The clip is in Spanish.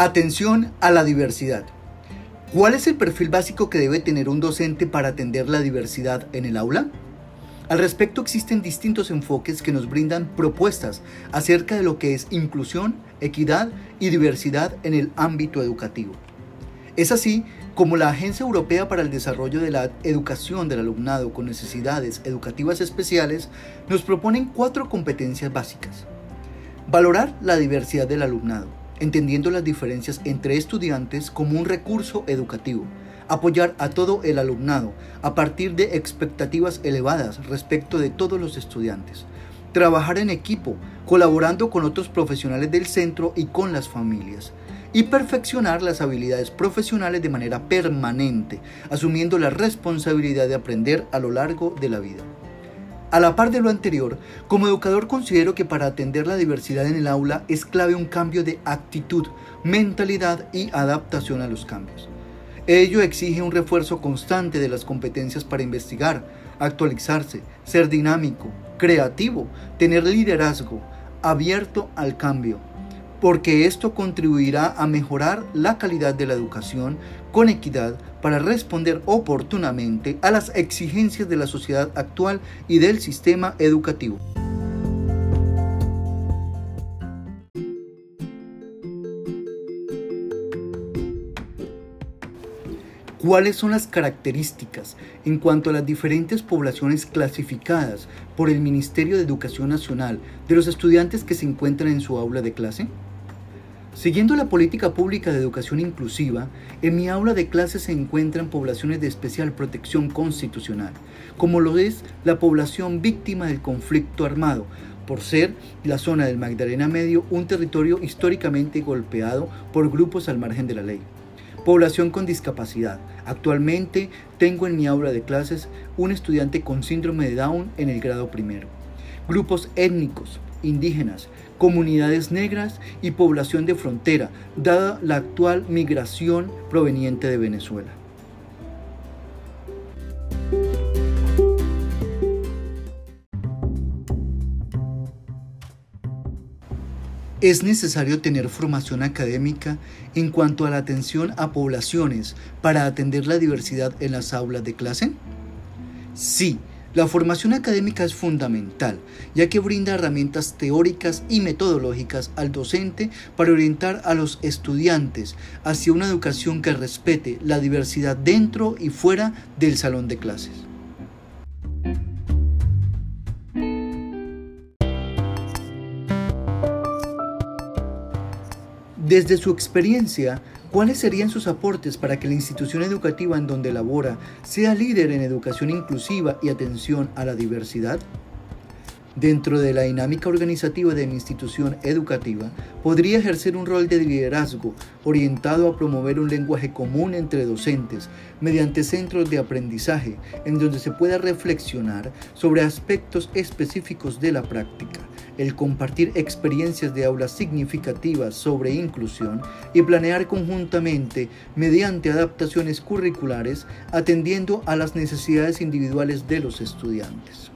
Atención a la diversidad. ¿Cuál es el perfil básico que debe tener un docente para atender la diversidad en el aula? Al respecto existen distintos enfoques que nos brindan propuestas acerca de lo que es inclusión, equidad y diversidad en el ámbito educativo. Es así como la Agencia Europea para el Desarrollo de la Educación del Alumnado con Necesidades Educativas Especiales nos proponen cuatro competencias básicas. Valorar la diversidad del alumnado entendiendo las diferencias entre estudiantes como un recurso educativo, apoyar a todo el alumnado a partir de expectativas elevadas respecto de todos los estudiantes, trabajar en equipo, colaborando con otros profesionales del centro y con las familias, y perfeccionar las habilidades profesionales de manera permanente, asumiendo la responsabilidad de aprender a lo largo de la vida. A la par de lo anterior, como educador considero que para atender la diversidad en el aula es clave un cambio de actitud, mentalidad y adaptación a los cambios. Ello exige un refuerzo constante de las competencias para investigar, actualizarse, ser dinámico, creativo, tener liderazgo, abierto al cambio, porque esto contribuirá a mejorar la calidad de la educación con equidad para responder oportunamente a las exigencias de la sociedad actual y del sistema educativo. ¿Cuáles son las características en cuanto a las diferentes poblaciones clasificadas por el Ministerio de Educación Nacional de los estudiantes que se encuentran en su aula de clase? Siguiendo la política pública de educación inclusiva, en mi aula de clases se encuentran poblaciones de especial protección constitucional, como lo es la población víctima del conflicto armado, por ser la zona del Magdalena Medio un territorio históricamente golpeado por grupos al margen de la ley. Población con discapacidad. Actualmente tengo en mi aula de clases un estudiante con síndrome de Down en el grado primero. Grupos étnicos, indígenas, comunidades negras y población de frontera, dada la actual migración proveniente de Venezuela. ¿Es necesario tener formación académica en cuanto a la atención a poblaciones para atender la diversidad en las aulas de clase? Sí, la formación académica es fundamental, ya que brinda herramientas teóricas y metodológicas al docente para orientar a los estudiantes hacia una educación que respete la diversidad dentro y fuera del salón de clases. Desde su experiencia, ¿Cuáles serían sus aportes para que la institución educativa en donde labora sea líder en educación inclusiva y atención a la diversidad? Dentro de la dinámica organizativa de mi institución educativa, podría ejercer un rol de liderazgo orientado a promover un lenguaje común entre docentes mediante centros de aprendizaje en donde se pueda reflexionar sobre aspectos específicos de la práctica el compartir experiencias de aulas significativas sobre inclusión y planear conjuntamente mediante adaptaciones curriculares atendiendo a las necesidades individuales de los estudiantes.